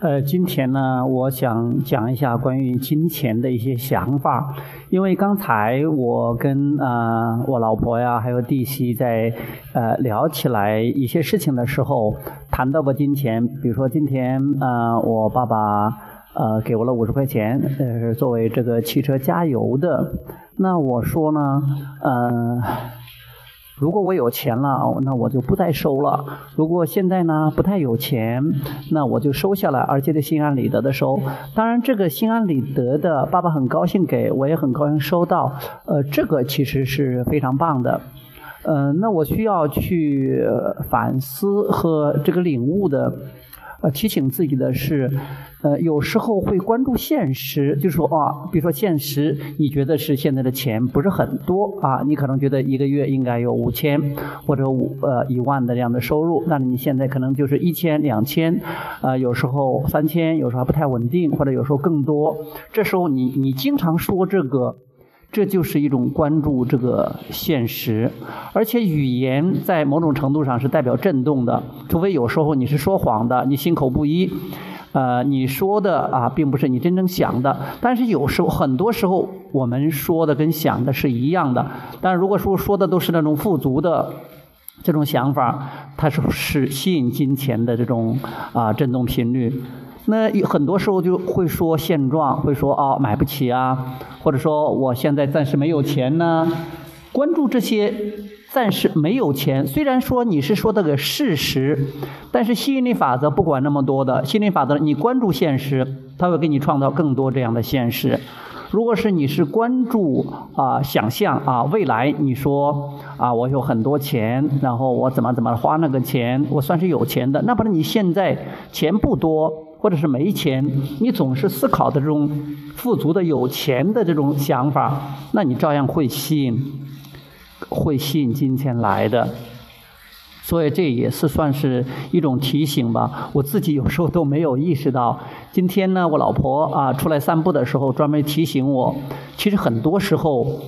呃，今天呢，我想讲一下关于金钱的一些想法。因为刚才我跟啊我老婆呀，还有弟媳在呃聊起来一些事情的时候，谈到过金钱。比如说今天啊，我爸爸呃给我了五十块钱，呃作为这个汽车加油的。那我说呢，呃。如果我有钱了，那我就不再收了。如果现在呢不太有钱，那我就收下来，而且得心安理得的收。当然，这个心安理得的，爸爸很高兴给我，也很高兴收到。呃，这个其实是非常棒的。呃，那我需要去反思和这个领悟的。呃，提醒自己的是，呃，有时候会关注现实，就说啊，比如说现实，你觉得是现在的钱不是很多啊，你可能觉得一个月应该有五千或者五呃一万的这样的收入，那你现在可能就是一千两千，呃，有时候三千，有时候还不太稳定，或者有时候更多，这时候你你经常说这个。这就是一种关注这个现实，而且语言在某种程度上是代表震动的，除非有时候你是说谎的，你心口不一，呃，你说的啊并不是你真正想的，但是有时候很多时候我们说的跟想的是一样的，但如果说说的都是那种富足的这种想法，它是是吸引金钱的这种啊震动频率。那很多时候就会说现状，会说哦买不起啊，或者说我现在暂时没有钱呢。关注这些暂时没有钱，虽然说你是说的个事实，但是吸引力法则不管那么多的，吸引力法则你关注现实，它会给你创造更多这样的现实。如果是你是关注啊想象啊未来，你说啊我有很多钱，然后我怎么怎么花那个钱，我算是有钱的，那不是你现在钱不多。或者是没钱，你总是思考的这种富足的、有钱的这种想法，那你照样会吸引，会吸引金钱来的。所以这也是算是一种提醒吧。我自己有时候都没有意识到。今天呢，我老婆啊出来散步的时候，专门提醒我，其实很多时候，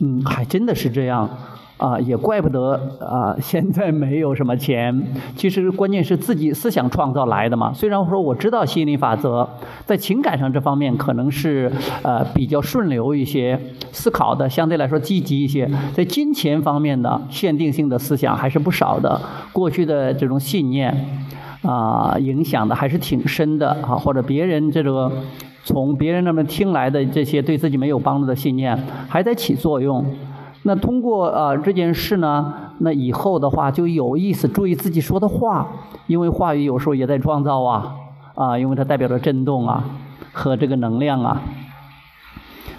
嗯，还真的是这样。啊，也怪不得啊！现在没有什么钱，其实关键是自己思想创造来的嘛。虽然说我知道吸引力法则，在情感上这方面可能是呃比较顺流一些，思考的相对来说积极一些。在金钱方面的限定性的思想还是不少的，过去的这种信念啊影响的还是挺深的啊，或者别人这个从别人那边听来的这些对自己没有帮助的信念还在起作用。那通过啊这件事呢，那以后的话就有意思，注意自己说的话，因为话语有时候也在创造啊，啊，因为它代表着震动啊和这个能量啊。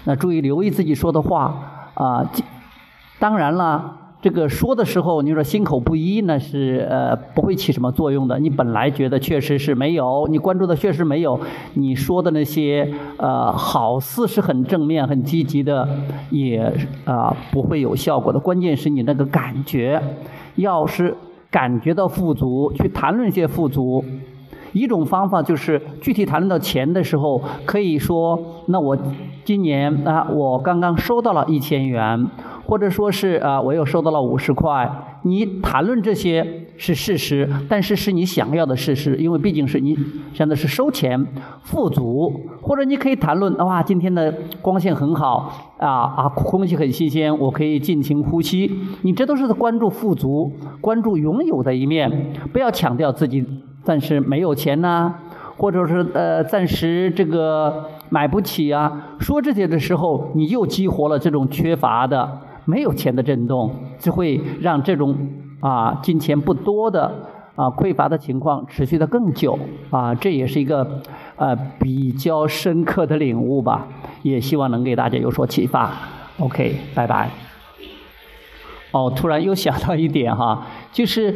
那注意留意自己说的话啊，当然了。这个说的时候，你说心口不一，那是呃不会起什么作用的。你本来觉得确实是没有，你关注的确实没有，你说的那些呃好似是很正面、很积极的，也啊不会有效果的。关键是你那个感觉，要是感觉到富足，去谈论一些富足。一种方法就是具体谈论到钱的时候，可以说，那我今年啊，我刚刚收到了一千元。或者说是啊，我又收到了五十块。你谈论这些是事实，但是是你想要的事实，因为毕竟是你现在是收钱富足。或者你可以谈论哇，今天的光线很好啊啊，空气很新鲜，我可以尽情呼吸。你这都是关注富足，关注拥有的一面，不要强调自己暂时没有钱呐，或者是呃暂时这个买不起啊。说这些的时候，你又激活了这种缺乏的。没有钱的震动，就会让这种啊金钱不多的啊匮乏的情况持续的更久啊，这也是一个啊比较深刻的领悟吧，也希望能给大家有所启发。OK，拜拜。哦，突然又想到一点哈，就是。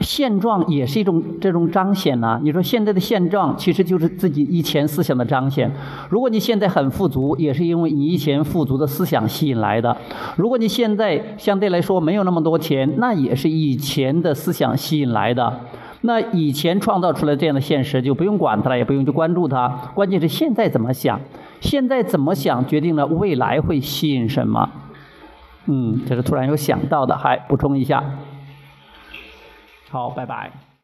现状也是一种这种彰显呢。你说现在的现状其实就是自己以前思想的彰显。如果你现在很富足，也是因为你以前富足的思想吸引来的；如果你现在相对来说没有那么多钱，那也是以前的思想吸引来的。那以前创造出来这样的现实，就不用管它了，也不用去关注它。关键是现在怎么想，现在怎么想决定了未来会吸引什么。嗯，这是突然有想到的，还补充一下。好，拜拜。